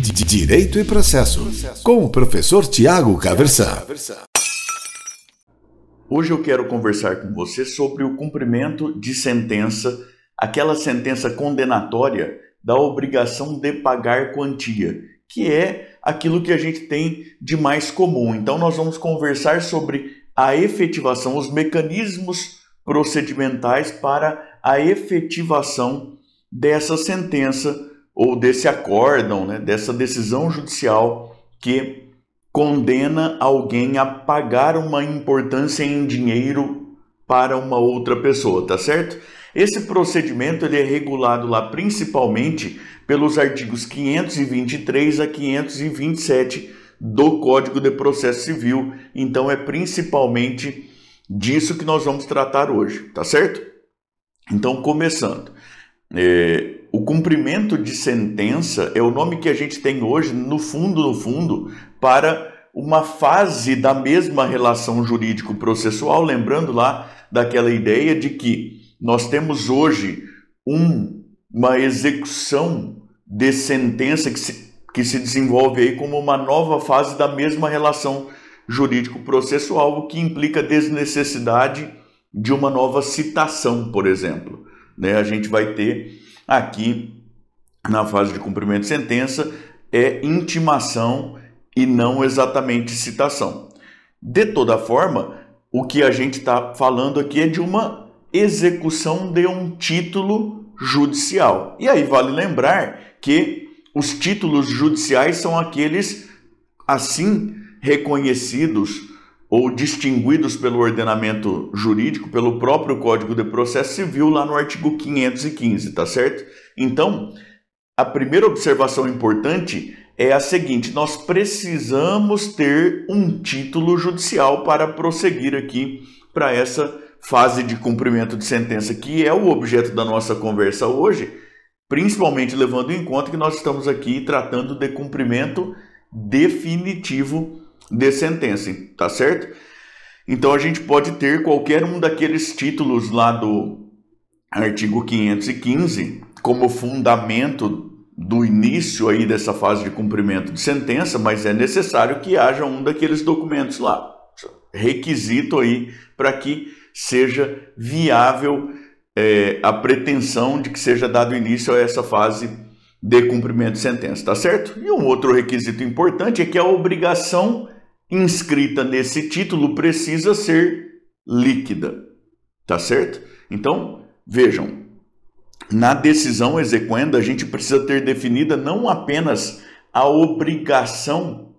Direito e Processo, com o professor Tiago Caversan. Hoje eu quero conversar com você sobre o cumprimento de sentença, aquela sentença condenatória da obrigação de pagar quantia, que é aquilo que a gente tem de mais comum. Então, nós vamos conversar sobre a efetivação, os mecanismos procedimentais para a efetivação dessa sentença ou desse acórdão, né, dessa decisão judicial que condena alguém a pagar uma importância em dinheiro para uma outra pessoa, tá certo? Esse procedimento ele é regulado lá principalmente pelos artigos 523 a 527 do Código de Processo Civil. Então é principalmente disso que nós vamos tratar hoje, tá certo? Então, começando. É, o cumprimento de sentença é o nome que a gente tem hoje, no fundo, no fundo, para uma fase da mesma relação jurídico-processual, lembrando lá daquela ideia de que nós temos hoje um, uma execução de sentença que se, que se desenvolve aí como uma nova fase da mesma relação jurídico-processual, o que implica desnecessidade de uma nova citação, por exemplo. Né? A gente vai ter Aqui, na fase de cumprimento de sentença, é intimação e não exatamente citação. De toda forma, o que a gente está falando aqui é de uma execução de um título judicial. E aí vale lembrar que os títulos judiciais são aqueles assim reconhecidos ou distinguidos pelo ordenamento jurídico, pelo próprio Código de Processo Civil, lá no artigo 515, tá certo? Então, a primeira observação importante é a seguinte: nós precisamos ter um título judicial para prosseguir aqui para essa fase de cumprimento de sentença, que é o objeto da nossa conversa hoje, principalmente levando em conta que nós estamos aqui tratando de cumprimento definitivo de sentença, tá certo? Então a gente pode ter qualquer um daqueles títulos lá do artigo 515 como fundamento do início aí dessa fase de cumprimento de sentença, mas é necessário que haja um daqueles documentos lá, requisito aí para que seja viável é, a pretensão de que seja dado início a essa fase de cumprimento de sentença, tá certo? E um outro requisito importante é que a obrigação inscrita nesse título precisa ser líquida. Tá certo? Então, vejam, na decisão exequenda a gente precisa ter definida não apenas a obrigação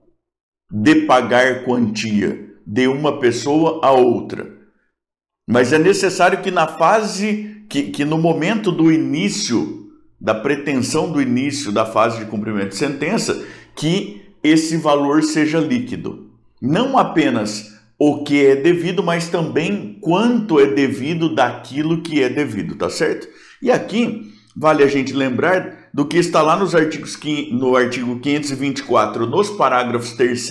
de pagar quantia de uma pessoa a outra, mas é necessário que na fase, que, que no momento do início, da pretensão do início da fase de cumprimento de sentença, que esse valor seja líquido não apenas o que é devido, mas também quanto é devido daquilo que é devido, tá certo? E aqui vale a gente lembrar do que está lá nos artigos, no artigo 524, nos parágrafos 3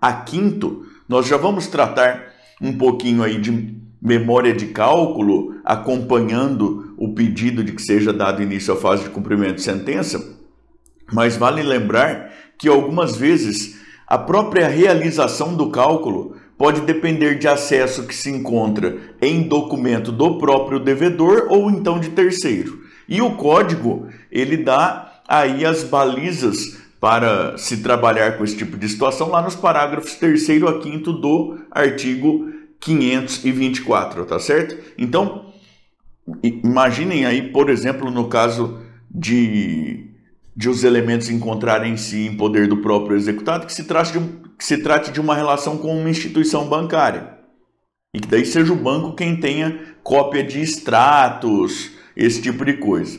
a 5 nós já vamos tratar um pouquinho aí de memória de cálculo, acompanhando o pedido de que seja dado início à fase de cumprimento de sentença, mas vale lembrar que algumas vezes a própria realização do cálculo pode depender de acesso que se encontra em documento do próprio devedor ou então de terceiro. E o código, ele dá aí as balizas para se trabalhar com esse tipo de situação lá nos parágrafos 3 a 5 do artigo 524, tá certo? Então, imaginem aí, por exemplo, no caso de de os elementos encontrarem-se em poder do próprio executado, que se, trate de, que se trate de uma relação com uma instituição bancária. E que daí seja o banco quem tenha cópia de extratos, esse tipo de coisa.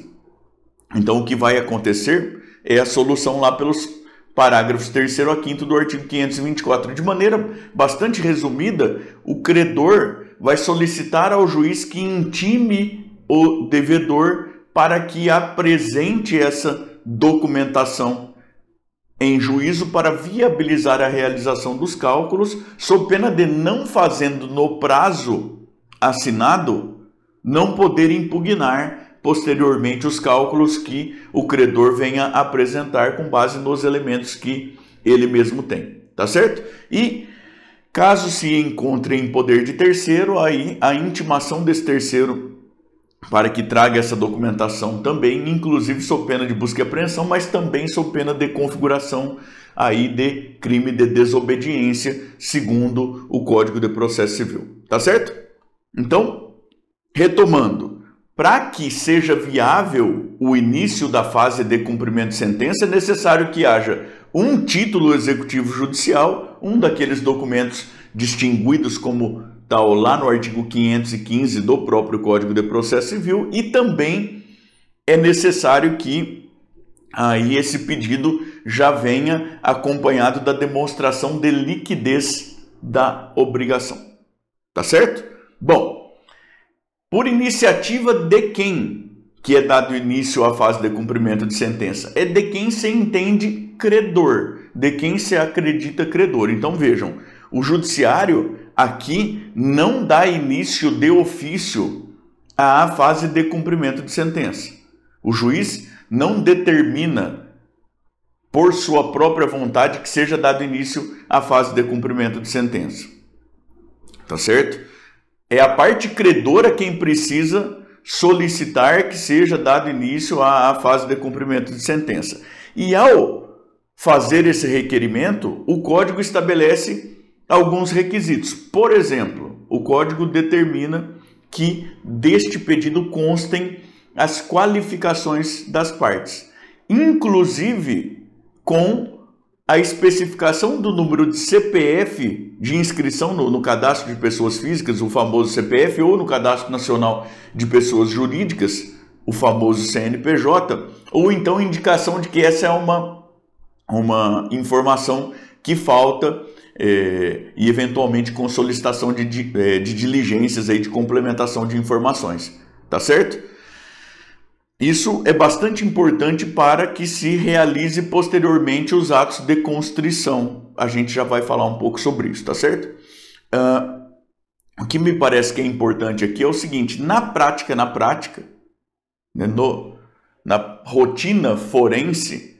Então o que vai acontecer é a solução lá pelos parágrafos 3 a 5 do artigo 524. De maneira bastante resumida, o credor vai solicitar ao juiz que intime o devedor para que apresente essa documentação em juízo para viabilizar a realização dos cálculos, sob pena de não fazendo no prazo assinado, não poder impugnar posteriormente os cálculos que o credor venha apresentar com base nos elementos que ele mesmo tem, tá certo? E caso se encontre em poder de terceiro, aí a intimação desse terceiro para que traga essa documentação também, inclusive sob pena de busca e apreensão, mas também sob pena de configuração aí de crime de desobediência, segundo o Código de Processo Civil. Tá certo? Então, retomando, para que seja viável o início da fase de cumprimento de sentença, é necessário que haja um título executivo judicial, um daqueles documentos distinguidos como tal lá no artigo 515 do próprio Código de Processo Civil e também é necessário que aí esse pedido já venha acompanhado da demonstração de liquidez da obrigação. Tá certo? Bom, por iniciativa de quem que é dado início à fase de cumprimento de sentença? É de quem se entende credor, de quem se acredita credor. Então vejam, o judiciário aqui não dá início de ofício à fase de cumprimento de sentença. O juiz não determina por sua própria vontade que seja dado início à fase de cumprimento de sentença. Tá certo? É a parte credora quem precisa solicitar que seja dado início à fase de cumprimento de sentença. E ao fazer esse requerimento, o código estabelece alguns requisitos. Por exemplo, o código determina que deste pedido constem as qualificações das partes, inclusive com a especificação do número de CPF de inscrição no, no, cadastro de pessoas físicas, o famoso CPF, ou no cadastro nacional de pessoas jurídicas, o famoso CNPJ, ou então indicação de que essa é uma, uma informação que falta é, e eventualmente com solicitação de, de, é, de diligências aí de complementação de informações, tá certo? Isso é bastante importante para que se realize posteriormente os atos de constrição. A gente já vai falar um pouco sobre isso, tá certo? Uh, o que me parece que é importante aqui é o seguinte: na prática, na prática, né, no, na rotina forense,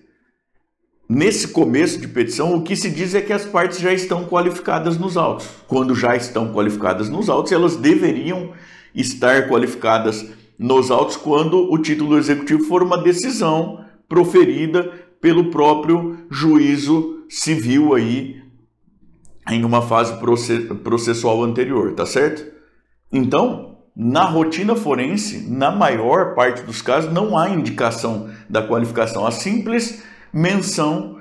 nesse começo de petição, o que se diz é que as partes já estão qualificadas nos autos. Quando já estão qualificadas nos autos, elas deveriam estar qualificadas nos autos quando o título executivo for uma decisão proferida pelo próprio juízo civil aí em uma fase processual anterior, tá certo? Então, na rotina forense, na maior parte dos casos, não há indicação da qualificação, há simples menção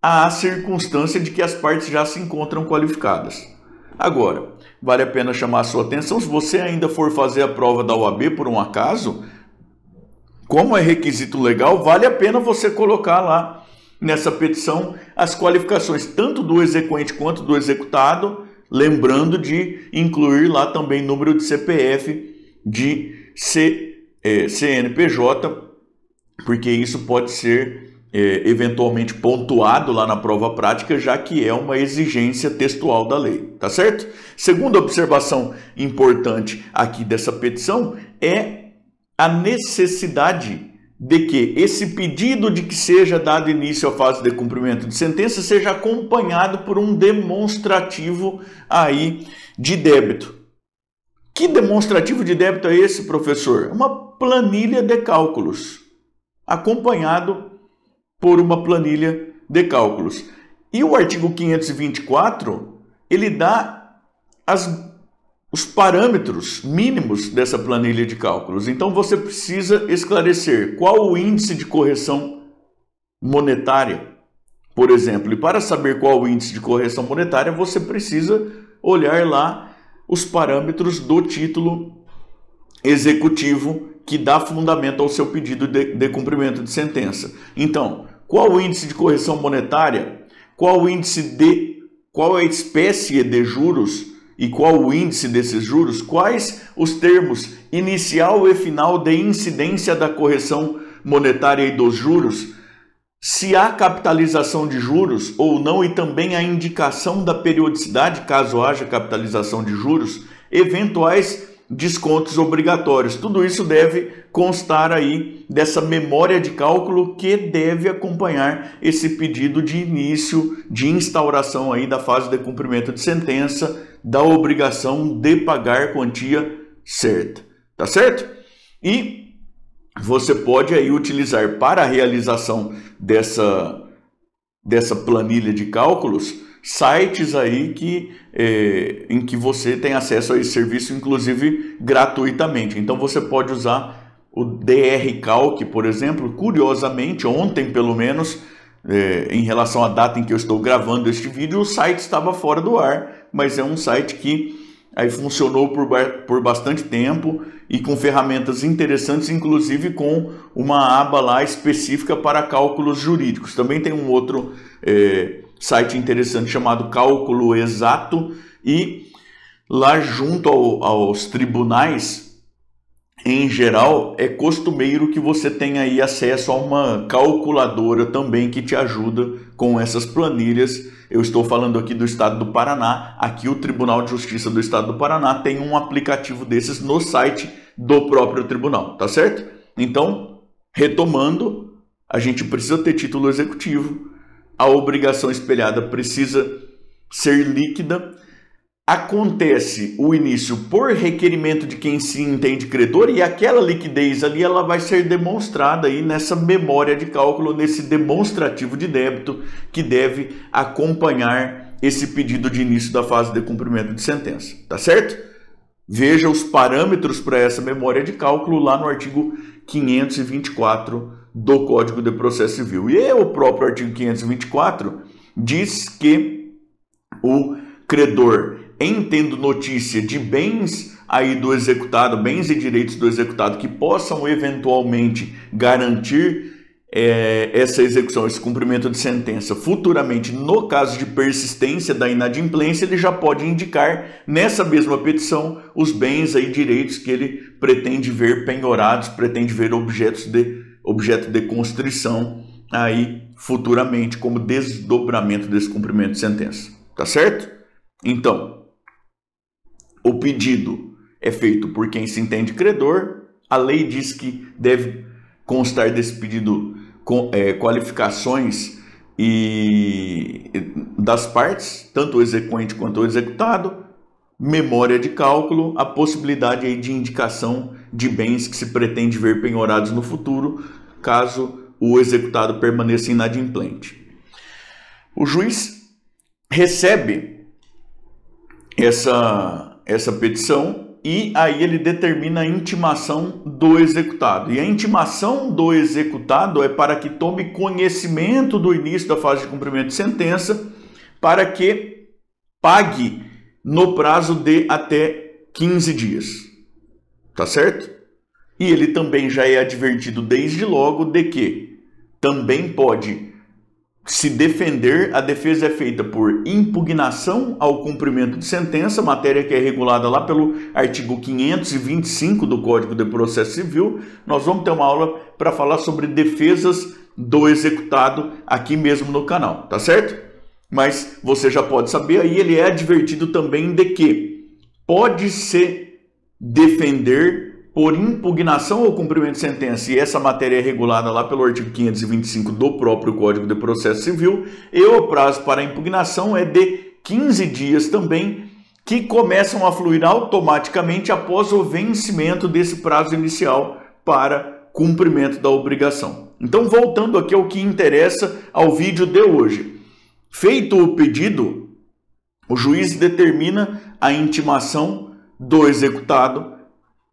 à circunstância de que as partes já se encontram qualificadas. Agora, vale a pena chamar a sua atenção. Se você ainda for fazer a prova da OAB por um acaso, como é requisito legal, vale a pena você colocar lá nessa petição as qualificações tanto do exequente quanto do executado, lembrando de incluir lá também número de CPF de C, é, CNPJ, porque isso pode ser é, eventualmente pontuado lá na prova prática, já que é uma exigência textual da lei, tá certo? Segunda observação importante aqui dessa petição é a necessidade de que esse pedido de que seja dado início à fase de cumprimento de sentença seja acompanhado por um demonstrativo aí de débito. Que demonstrativo de débito é esse, professor? Uma planilha de cálculos, acompanhado por uma planilha de cálculos. E o artigo 524, ele dá as, os parâmetros mínimos dessa planilha de cálculos. Então você precisa esclarecer qual o índice de correção monetária, por exemplo. E para saber qual o índice de correção monetária, você precisa olhar lá os parâmetros do título executivo que dá fundamento ao seu pedido de, de cumprimento de sentença. Então, qual o índice de correção monetária? Qual o índice de qual a espécie de juros e qual o índice desses juros? Quais os termos inicial e final de incidência da correção monetária e dos juros? Se há capitalização de juros ou não e também a indicação da periodicidade caso haja capitalização de juros, eventuais descontos obrigatórios. Tudo isso deve constar aí dessa memória de cálculo que deve acompanhar esse pedido de início de instauração aí da fase de cumprimento de sentença da obrigação de pagar quantia certa. Tá certo? E você pode aí utilizar para a realização dessa dessa planilha de cálculos sites aí que, é, em que você tem acesso a esse serviço, inclusive gratuitamente. Então você pode usar o DR Calc, por exemplo. Curiosamente, ontem pelo menos, é, em relação à data em que eu estou gravando este vídeo, o site estava fora do ar, mas é um site que aí funcionou por, por bastante tempo e com ferramentas interessantes, inclusive com uma aba lá específica para cálculos jurídicos. Também tem um outro é, site interessante chamado Cálculo Exato e lá junto ao, aos tribunais em geral, é costumeiro que você tenha aí acesso a uma calculadora também que te ajuda com essas planilhas. Eu estou falando aqui do estado do Paraná. Aqui o Tribunal de Justiça do estado do Paraná tem um aplicativo desses no site do próprio tribunal, tá certo? Então, retomando, a gente precisa ter título executivo, a obrigação espelhada precisa ser líquida acontece o início por requerimento de quem se entende credor e aquela liquidez ali ela vai ser demonstrada aí nessa memória de cálculo, nesse demonstrativo de débito que deve acompanhar esse pedido de início da fase de cumprimento de sentença, tá certo? Veja os parâmetros para essa memória de cálculo lá no artigo 524 do Código de Processo Civil. E o próprio artigo 524 diz que o credor em tendo notícia de bens aí do executado, bens e direitos do executado que possam eventualmente garantir é, essa execução, esse cumprimento de sentença futuramente, no caso de persistência da inadimplência, ele já pode indicar nessa mesma petição os bens e direitos que ele pretende ver penhorados, pretende ver objetos de objeto de constrição aí futuramente como desdobramento desse cumprimento de sentença. Tá certo? Então, o pedido é feito por quem se entende credor. A lei diz que deve constar desse pedido com, é, qualificações e das partes, tanto o exequente quanto o executado, memória de cálculo, a possibilidade aí de indicação de bens que se pretende ver penhorados no futuro, caso o executado permaneça inadimplente. O juiz recebe essa essa petição e aí ele determina a intimação do executado. E a intimação do executado é para que tome conhecimento do início da fase de cumprimento de sentença, para que pague no prazo de até 15 dias. Tá certo? E ele também já é advertido desde logo de que também pode se defender, a defesa é feita por impugnação ao cumprimento de sentença, matéria que é regulada lá pelo artigo 525 do Código de Processo Civil. Nós vamos ter uma aula para falar sobre defesas do executado aqui mesmo no canal, tá certo? Mas você já pode saber aí, ele é advertido também de que pode se defender por impugnação ao cumprimento de sentença, e essa matéria é regulada lá pelo artigo 525 do próprio Código de Processo Civil, e o prazo para impugnação é de 15 dias também, que começam a fluir automaticamente após o vencimento desse prazo inicial para cumprimento da obrigação. Então, voltando aqui ao que interessa ao vídeo de hoje. Feito o pedido, o juiz determina a intimação do executado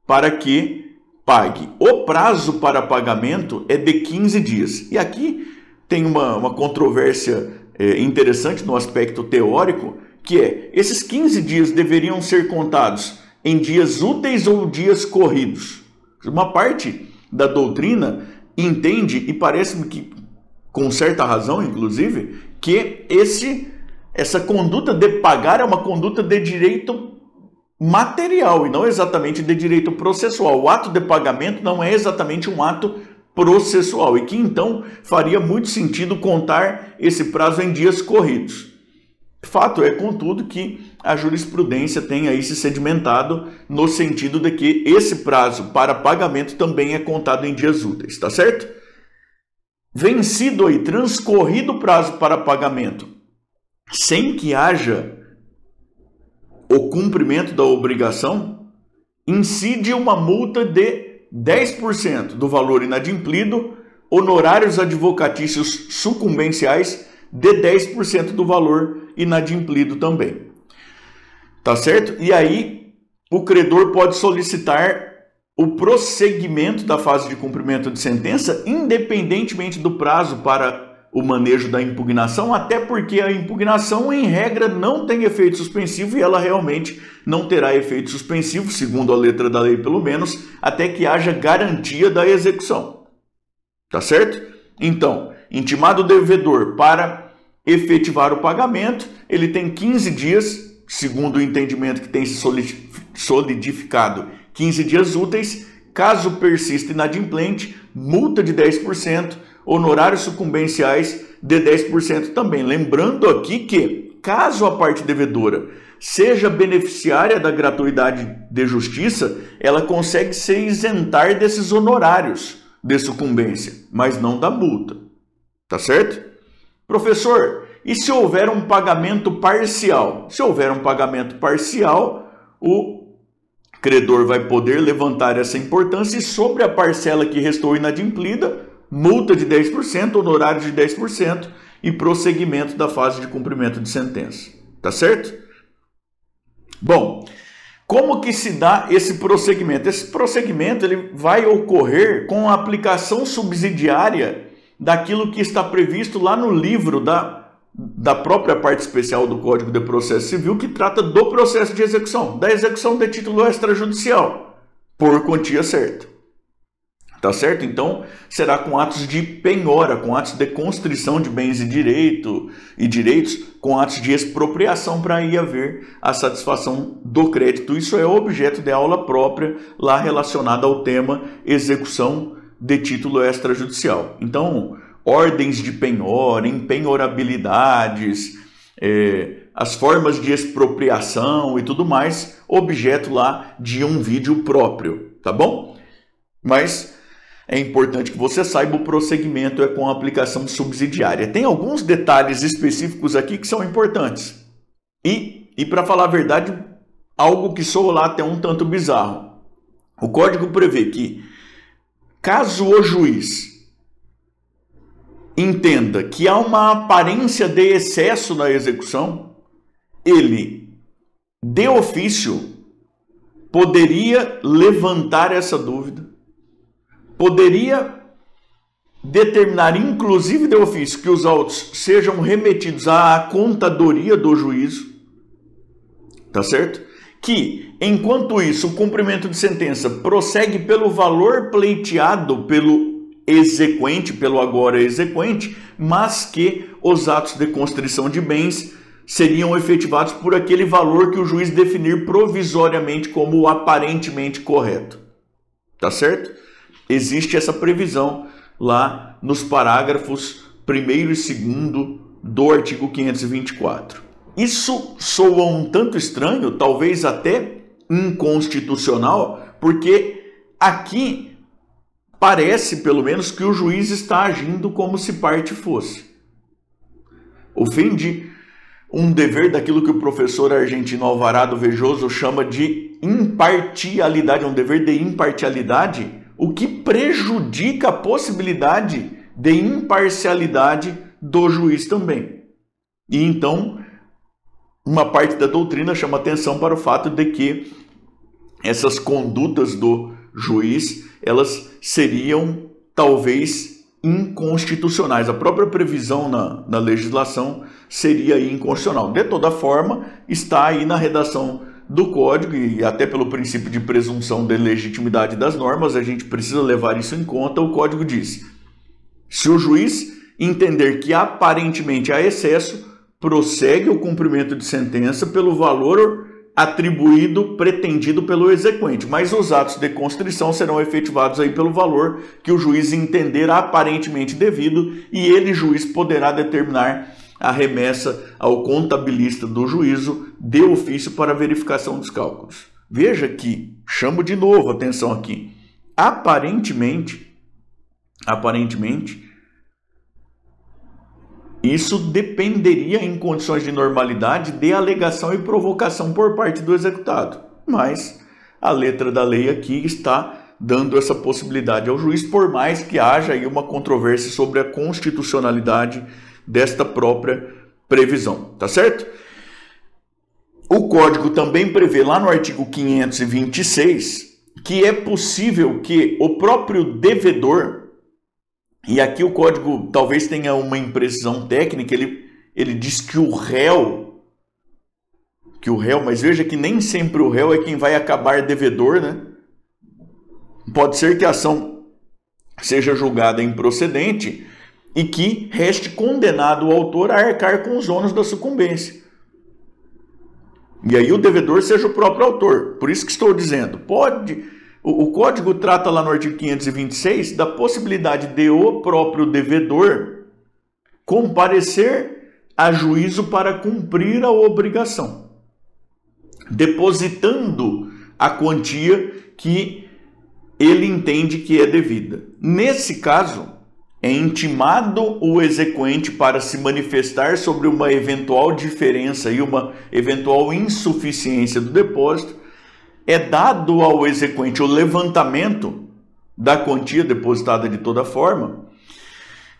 para que pague. O prazo para pagamento é de 15 dias. E aqui tem uma, uma controvérsia é, interessante no aspecto teórico, que é, esses 15 dias deveriam ser contados em dias úteis ou dias corridos. Uma parte da doutrina entende, e parece-me que com certa razão, inclusive, que esse essa conduta de pagar é uma conduta de direito material e não exatamente de direito processual. O ato de pagamento não é exatamente um ato processual e que então faria muito sentido contar esse prazo em dias corridos. Fato é, contudo, que a jurisprudência tem aí se sedimentado no sentido de que esse prazo para pagamento também é contado em dias úteis, tá certo? Vencido e transcorrido o prazo para pagamento, sem que haja o cumprimento da obrigação, incide uma multa de 10% do valor inadimplido, honorários advocatícios sucumbenciais de 10% do valor inadimplido também. Tá certo? E aí o credor pode solicitar o prosseguimento da fase de cumprimento de sentença, independentemente do prazo para o manejo da impugnação, até porque a impugnação, em regra, não tem efeito suspensivo e ela realmente não terá efeito suspensivo, segundo a letra da lei, pelo menos, até que haja garantia da execução. Tá certo? Então, intimado o devedor para efetivar o pagamento, ele tem 15 dias, segundo o entendimento que tem se solidificado, 15 dias úteis. Caso persista inadimplente, multa de 10%, honorários sucumbenciais de 10% também. Lembrando aqui que, caso a parte devedora seja beneficiária da gratuidade de justiça, ela consegue se isentar desses honorários de sucumbência, mas não da multa. Tá certo? Professor, e se houver um pagamento parcial? Se houver um pagamento parcial, o credor vai poder levantar essa importância e sobre a parcela que restou inadimplida, multa de 10%, honorário de 10% e prosseguimento da fase de cumprimento de sentença. Tá certo? Bom, como que se dá esse prosseguimento? Esse prosseguimento ele vai ocorrer com a aplicação subsidiária daquilo que está previsto lá no livro da, da própria parte especial do Código de Processo Civil, que trata do processo de execução, da execução de título extrajudicial, por quantia certa. Tá certo? Então, será com atos de penhora, com atos de constrição de bens e direito e direitos, com atos de expropriação para aí haver a satisfação do crédito. Isso é objeto de aula própria lá relacionada ao tema execução de título extrajudicial. Então, ordens de penhora, empenhorabilidades, é, as formas de expropriação e tudo mais, objeto lá de um vídeo próprio, tá bom? Mas é importante que você saiba o prosseguimento é com a aplicação subsidiária. Tem alguns detalhes específicos aqui que são importantes. E, e para falar a verdade, algo que soa lá até um tanto bizarro. O código prevê que Caso o juiz entenda que há uma aparência de excesso na execução, ele, de ofício, poderia levantar essa dúvida, poderia determinar, inclusive de ofício, que os autos sejam remetidos à contadoria do juízo, tá certo? que, enquanto isso, o cumprimento de sentença prossegue pelo valor pleiteado pelo exequente, pelo agora exequente, mas que os atos de constrição de bens seriam efetivados por aquele valor que o juiz definir provisoriamente como aparentemente correto. Tá certo? Existe essa previsão lá nos parágrafos 1 e 2 do artigo 524. Isso soa um tanto estranho, talvez até inconstitucional, porque aqui parece, pelo menos, que o juiz está agindo como se parte fosse. Ofende um dever daquilo que o professor argentino Alvarado Vejoso chama de impartialidade, um dever de impartialidade, o que prejudica a possibilidade de imparcialidade do juiz também. E então uma parte da doutrina chama atenção para o fato de que essas condutas do juiz elas seriam talvez inconstitucionais. A própria previsão na, na legislação seria inconstitucional. De toda forma, está aí na redação do código e até pelo princípio de presunção de legitimidade das normas, a gente precisa levar isso em conta. O código diz: se o juiz entender que aparentemente há excesso, prossegue o cumprimento de sentença pelo valor atribuído, pretendido pelo exequente, mas os atos de constrição serão efetivados aí pelo valor que o juiz entender aparentemente devido e ele, juiz, poderá determinar a remessa ao contabilista do juízo de ofício para verificação dos cálculos. Veja que, chamo de novo atenção aqui, aparentemente, aparentemente, isso dependeria, em condições de normalidade, de alegação e provocação por parte do executado. Mas a letra da lei aqui está dando essa possibilidade ao juiz, por mais que haja aí uma controvérsia sobre a constitucionalidade desta própria previsão, tá certo? O código também prevê lá no artigo 526 que é possível que o próprio devedor e aqui o código talvez tenha uma imprecisão técnica, ele, ele diz que o réu, que o réu, mas veja que nem sempre o réu é quem vai acabar devedor, né? Pode ser que a ação seja julgada improcedente e que reste condenado o autor a arcar com os ônus da sucumbência. E aí o devedor seja o próprio autor. Por isso que estou dizendo, pode o, o código trata lá no artigo 526 da possibilidade de o próprio devedor comparecer a juízo para cumprir a obrigação, depositando a quantia que ele entende que é devida. Nesse caso, é intimado o exequente para se manifestar sobre uma eventual diferença e uma eventual insuficiência do depósito é dado ao exequente o levantamento da quantia depositada de toda forma,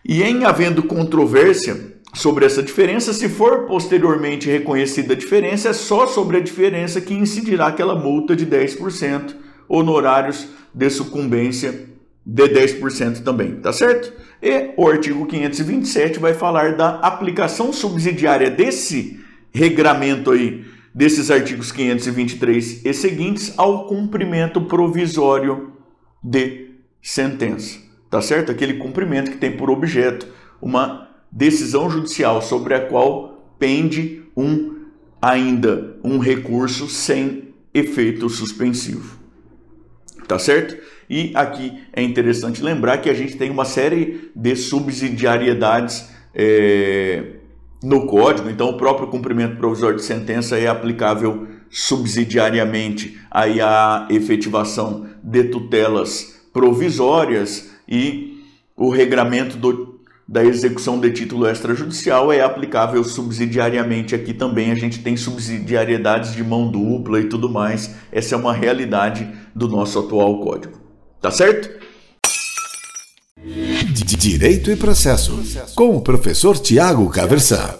e em havendo controvérsia sobre essa diferença, se for posteriormente reconhecida a diferença, é só sobre a diferença que incidirá aquela multa de 10%, honorários de sucumbência de 10% também, tá certo? E o artigo 527 vai falar da aplicação subsidiária desse regramento aí desses artigos 523 e seguintes ao cumprimento provisório de sentença. Tá certo? Aquele cumprimento que tem por objeto uma decisão judicial sobre a qual pende um ainda um recurso sem efeito suspensivo. Tá certo? E aqui é interessante lembrar que a gente tem uma série de subsidiariedades é, no código, então o próprio cumprimento provisório de sentença é aplicável subsidiariamente aí à efetivação de tutelas provisórias e o regramento do, da execução de título extrajudicial é aplicável subsidiariamente aqui também. A gente tem subsidiariedades de mão dupla e tudo mais. Essa é uma realidade do nosso atual código. Tá certo? Direito e Processo, com o professor Tiago Caversan.